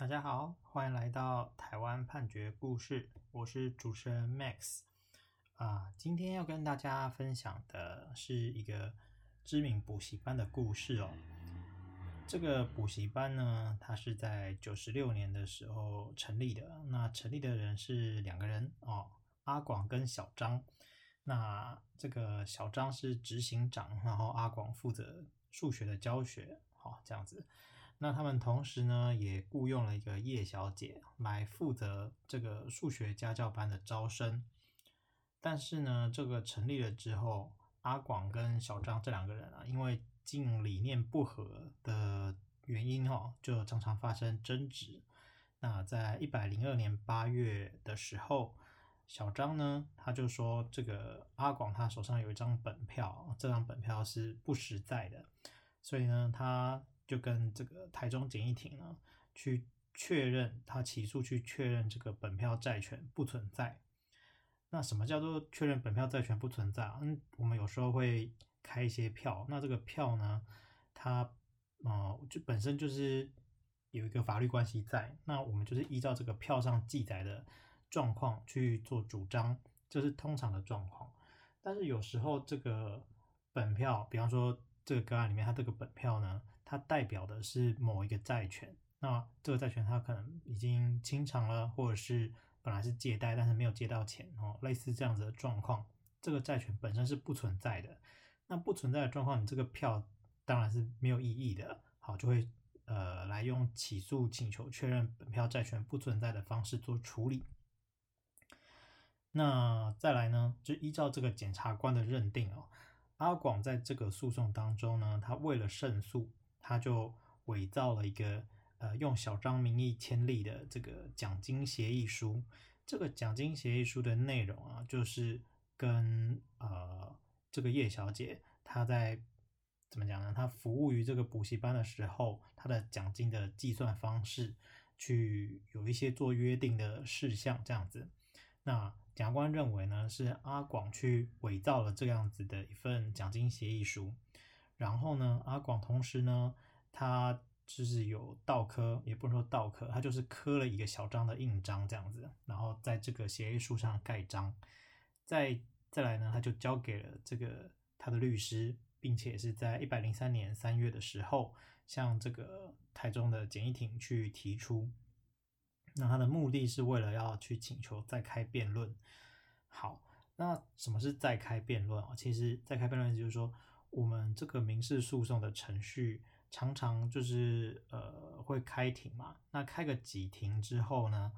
大家好，欢迎来到台湾判决故事，我是主持人 Max 啊。今天要跟大家分享的是一个知名补习班的故事哦。这个补习班呢，它是在九十六年的时候成立的。那成立的人是两个人哦，阿广跟小张。那这个小张是执行长，然后阿广负责数学的教学，好、哦，这样子。那他们同时呢，也雇佣了一个叶小姐来负责这个数学家教班的招生。但是呢，这个成立了之后，阿广跟小张这两个人啊，因为经营理念不合的原因哈，就常常发生争执。那在一百零二年八月的时候，小张呢，他就说这个阿广他手上有一张本票，这张本票是不实在的，所以呢，他。就跟这个台中简易庭呢，去确认他起诉去确认这个本票债权不存在。那什么叫做确认本票债权不存在啊？嗯，我们有时候会开一些票，那这个票呢，它呃就本身就是有一个法律关系在，那我们就是依照这个票上记载的状况去做主张，这是通常的状况。但是有时候这个本票，比方说。这个个案里面，它这个本票呢，它代表的是某一个债权。那这个债权它可能已经清偿了，或者是本来是借贷，但是没有借到钱哦，类似这样子的状况。这个债权本身是不存在的。那不存在的状况，你这个票当然是没有意义的。好，就会呃来用起诉请求确认本票债权不存在的方式做处理。那再来呢，就依照这个检察官的认定哦。阿广在这个诉讼当中呢，他为了胜诉，他就伪造了一个呃用小张名义签立的这个奖金协议书。这个奖金协议书的内容啊，就是跟呃这个叶小姐她在怎么讲呢？她服务于这个补习班的时候，她的奖金的计算方式去有一些做约定的事项这样子。那检察官认为呢，是阿广去伪造了这样子的一份奖金协议书，然后呢，阿广同时呢，他就是有倒刻，也不能说倒刻，他就是刻了一个小张的印章这样子，然后在这个协议书上盖章，再再来呢，他就交给了这个他的律师，并且是在一百零三年三月的时候，向这个台中的简易庭去提出。那他的目的是为了要去请求再开辩论。好，那什么是再开辩论啊？其实再开辩论就是说，我们这个民事诉讼的程序常常就是呃会开庭嘛。那开个几庭之后呢，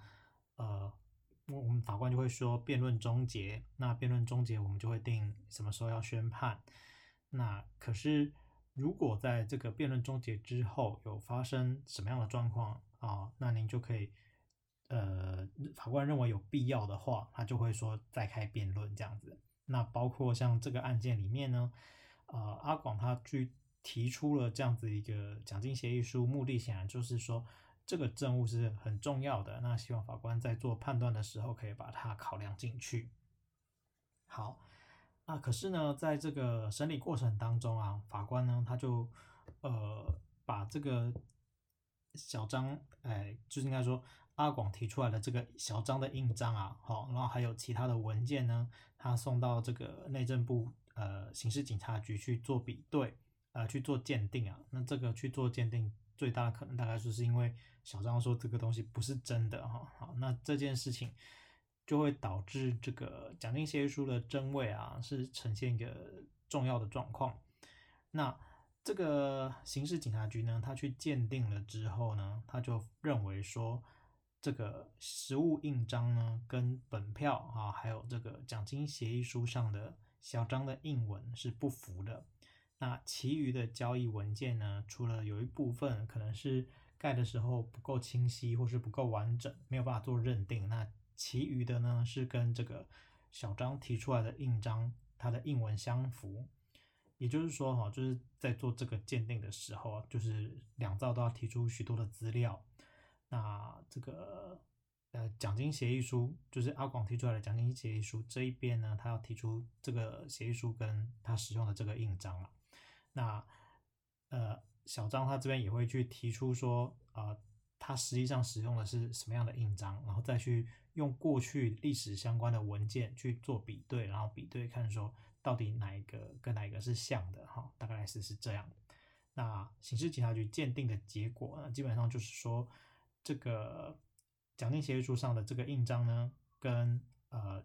呃，我们法官就会说辩论终结。那辩论终结，我们就会定什么时候要宣判。那可是如果在这个辩论终结之后有发生什么样的状况啊，那您就可以。呃，法官认为有必要的话，他就会说再开辩论这样子。那包括像这个案件里面呢，呃，阿广他去提出了这样子一个奖金协议书，目的显然就是说这个证物是很重要的。那希望法官在做判断的时候可以把它考量进去。好，那可是呢，在这个审理过程当中啊，法官呢他就呃把这个。小张，哎，就是应该说阿广提出来的这个小张的印章啊，好，然后还有其他的文件呢，他送到这个内政部呃刑事警察局去做比对，呃去做鉴定啊。那这个去做鉴定最大的可能大概就是因为小张说这个东西不是真的哈，好，那这件事情就会导致这个奖金协议书的真伪啊是呈现一个重要的状况，那。这个刑事警察局呢，他去鉴定了之后呢，他就认为说，这个实物印章呢，跟本票啊，还有这个奖金协议书上的小张的印文是不符的。那其余的交易文件呢，除了有一部分可能是盖的时候不够清晰，或是不够完整，没有办法做认定。那其余的呢，是跟这个小张提出来的印章，它的印文相符。也就是说，哈，就是在做这个鉴定的时候，就是两造都要提出许多的资料。那这个呃奖金协议书，就是阿广提出来的奖金协议书这一边呢，他要提出这个协议书跟他使用的这个印章了。那呃小张他这边也会去提出说，呃，他实际上使用的是什么样的印章，然后再去用过去历史相关的文件去做比对，然后比对看说到底哪一个跟哪一个是像的哈，大概是是这样。那刑事警察局鉴定的结果呢，基本上就是说，这个奖金协议书上的这个印章呢，跟呃，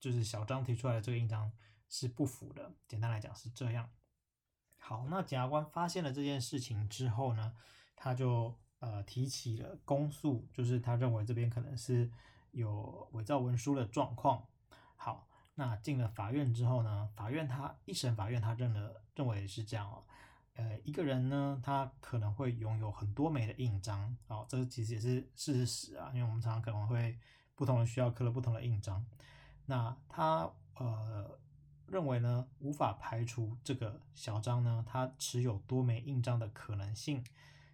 就是小张提出来的这个印章是不符的。简单来讲是这样。好，那检察官发现了这件事情之后呢，他就呃提起了公诉，就是他认为这边可能是有伪造文书的状况。好，那进了法院之后呢，法院他一审法院他认了认为是这样哦。呃，一个人呢，他可能会拥有很多枚的印章，哦，这其实也是事实啊，因为我们常常可能会不同的需要刻了不同的印章，那他呃认为呢，无法排除这个小张呢，他持有多枚印章的可能性，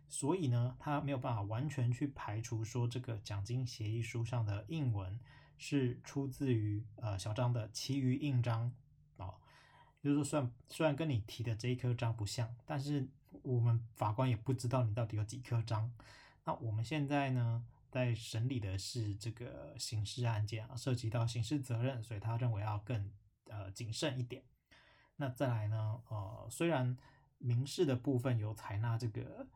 所以呢，他没有办法完全去排除说这个奖金协议书上的印文是出自于呃小张的其余印章。就是说，虽然虽然跟你提的这一颗章不像，但是我们法官也不知道你到底有几颗章。那我们现在呢，在审理的是这个刑事案件啊，涉及到刑事责任，所以他认为要更呃谨慎一点。那再来呢，呃，虽然民事的部分有采纳这个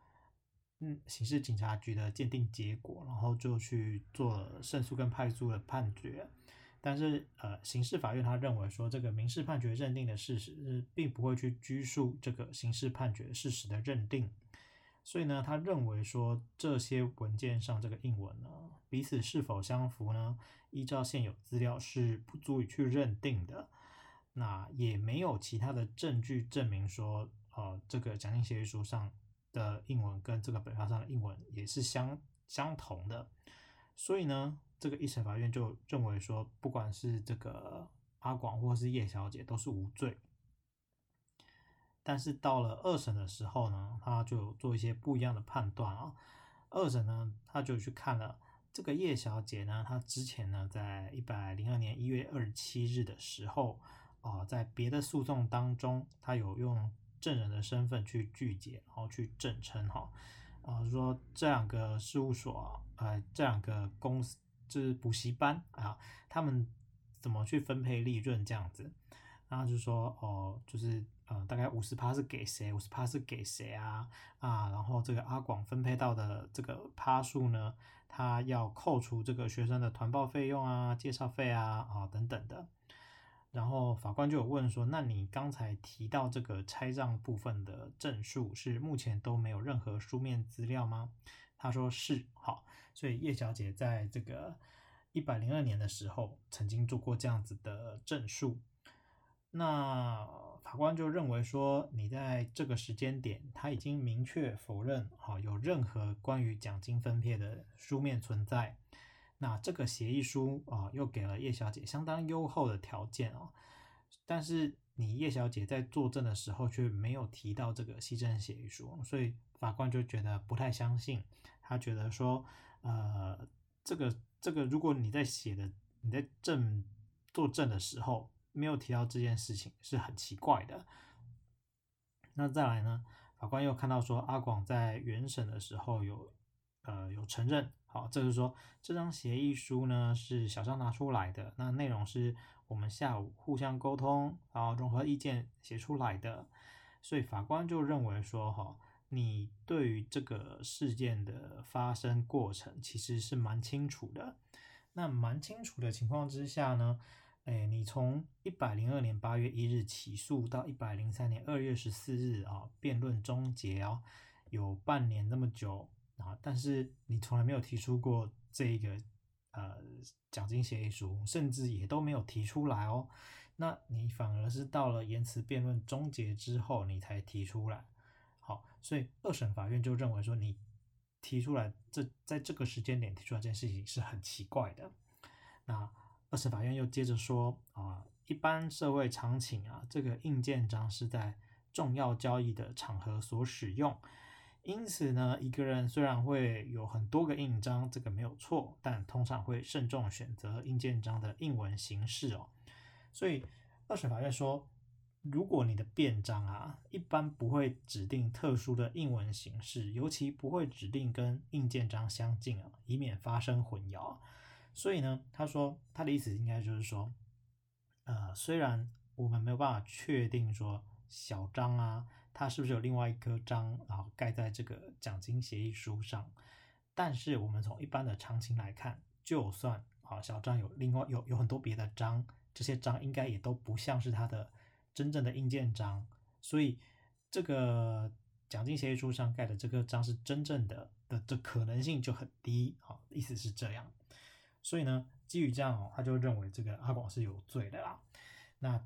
嗯刑事警察局的鉴定结果，然后就去做胜诉跟败诉的判决。但是，呃，刑事法院他认为说，这个民事判决认定的事实并不会去拘束这个刑事判决事实的认定，所以呢，他认为说这些文件上这个印文呢，彼此是否相符呢？依照现有资料是不足以去认定的，那也没有其他的证据证明说，呃，这个奖金协议书上的印文跟这个本票上的印文也是相相同的，所以呢。这个一审法院就认为说，不管是这个阿广或是叶小姐都是无罪。但是到了二审的时候呢，他就做一些不一样的判断啊。二审呢，他就去看了这个叶小姐呢，她之前呢，在一百零二年一月二十七日的时候啊，在别的诉讼当中，她有用证人的身份去拒结，然后去证称哈啊，说这两个事务所，呃，这两个公司。就是补习班啊，他们怎么去分配利润这样子？然后就说哦，就是呃，大概五十趴是给谁，五十趴是给谁啊啊，然后这个阿广分配到的这个趴数呢，他要扣除这个学生的团报费用啊、介绍费啊啊等等的。然后法官就有问说，那你刚才提到这个拆账部分的证述是目前都没有任何书面资料吗？他说是，好。所以叶小姐在这个一百零二年的时候，曾经做过这样子的证述。那法官就认为说，你在这个时间点，他已经明确否认哈有任何关于奖金分配的书面存在。那这个协议书啊，又给了叶小姐相当优厚的条件啊。但是你叶小姐在作证的时候却没有提到这个携赠协议书，所以法官就觉得不太相信。他觉得说。呃，这个这个，如果你在写的你在证作证的时候没有提到这件事情，是很奇怪的。那再来呢，法官又看到说阿广在原审的时候有呃有承认，好，这就是说这张协议书呢是小张拿出来的，那内容是我们下午互相沟通，然后综合意见写出来的，所以法官就认为说哈。你对于这个事件的发生过程其实是蛮清楚的。那蛮清楚的情况之下呢，诶，你从一百零二年八月一日起诉到一百零三年二月十四日啊，辩论终结哦，有半年那么久啊，但是你从来没有提出过这个呃奖金协议书，甚至也都没有提出来哦。那你反而是到了言辞辩论终结之后，你才提出来。好，所以二审法院就认为说，你提出来这在这个时间点提出来这件事情是很奇怪的。那二审法院又接着说啊，一般社会常情啊，这个印鉴章是在重要交易的场合所使用，因此呢，一个人虽然会有很多个印章，这个没有错，但通常会慎重选择印鉴章的印文形式哦。所以二审法院说。如果你的便章啊，一般不会指定特殊的印文形式，尤其不会指定跟印鉴章相近啊，以免发生混淆。所以呢，他说他的意思应该就是说，呃，虽然我们没有办法确定说小章啊，他是不是有另外一颗章，然后盖在这个奖金协议书上，但是我们从一般的常情来看，就算啊小张有另外有有很多别的章，这些章应该也都不像是他的。真正的印鉴章，所以这个奖金协议书上盖的这个章是真正的的这可能性就很低，啊，意思是这样。所以呢，基于这样哦，他就认为这个阿广是有罪的啦。那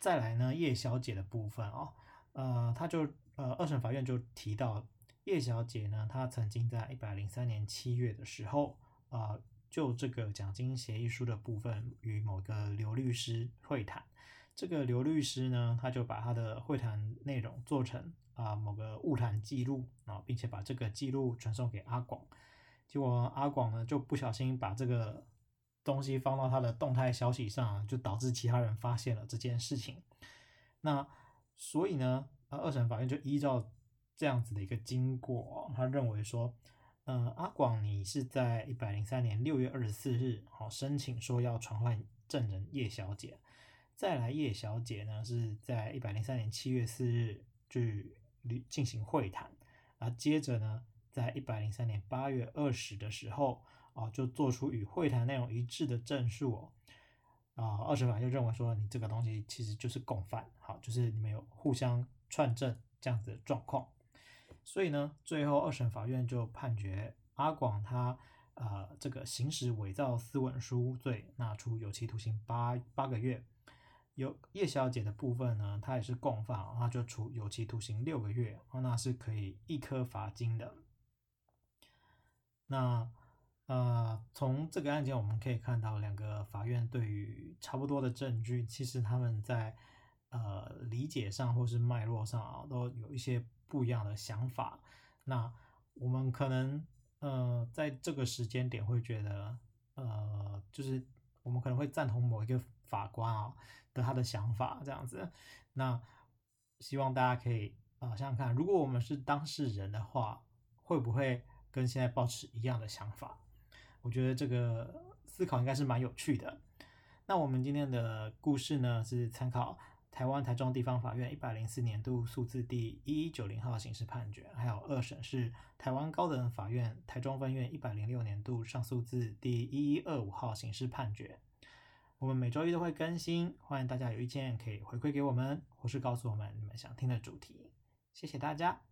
再来呢，叶小姐的部分哦，呃，他就呃二审法院就提到叶小姐呢，她曾经在一百零三年七月的时候啊、就这个奖金协议书的部分与某个刘律师会谈。这个刘律师呢，他就把他的会谈内容做成啊、某个晤谈记录啊，并且把这个记录传送给阿广。结果阿广呢就不小心把这个东西放到他的动态消息上，就导致其他人发现了这件事情。那所以呢，呃，二审法院就依照这样子的一个经过，他认为说，呃，阿广你是在一百零三年六月二十四日好申请说要传唤证人叶小姐。再来叶小姐呢，是在一百零三年七月四日去进行会谈，啊，接着呢，在一百零三年八月二十的时候，啊，就做出与会谈内容一致的证述哦，啊，二审法就认为说你这个东西其实就是共犯，好，就是你们有互相串证这样子的状况，所以呢，最后二审法院就判决阿广他啊这个行使伪造私文书罪，那处有期徒刑八八个月。有叶小姐的部分呢，她也是共犯，她就处有期徒刑六个月，那是可以一颗罚金的。那呃，从这个案件我们可以看到，两个法院对于差不多的证据，其实他们在呃理解上或是脉络上啊，都有一些不一样的想法。那我们可能呃在这个时间点会觉得，呃，就是我们可能会赞同某一个法官啊。的他的想法这样子，那希望大家可以啊、呃、想想看，如果我们是当事人的话，会不会跟现在抱持一样的想法？我觉得这个思考应该是蛮有趣的。那我们今天的故事呢，是参考台湾台中地方法院一百零四年度诉字第一一九零号刑事判决，还有二审是台湾高等法院台中分院一百零六年度上诉字第一一二五号刑事判决。我们每周一都会更新，欢迎大家有意见可以回馈给我们，或是告诉我们你们想听的主题。谢谢大家。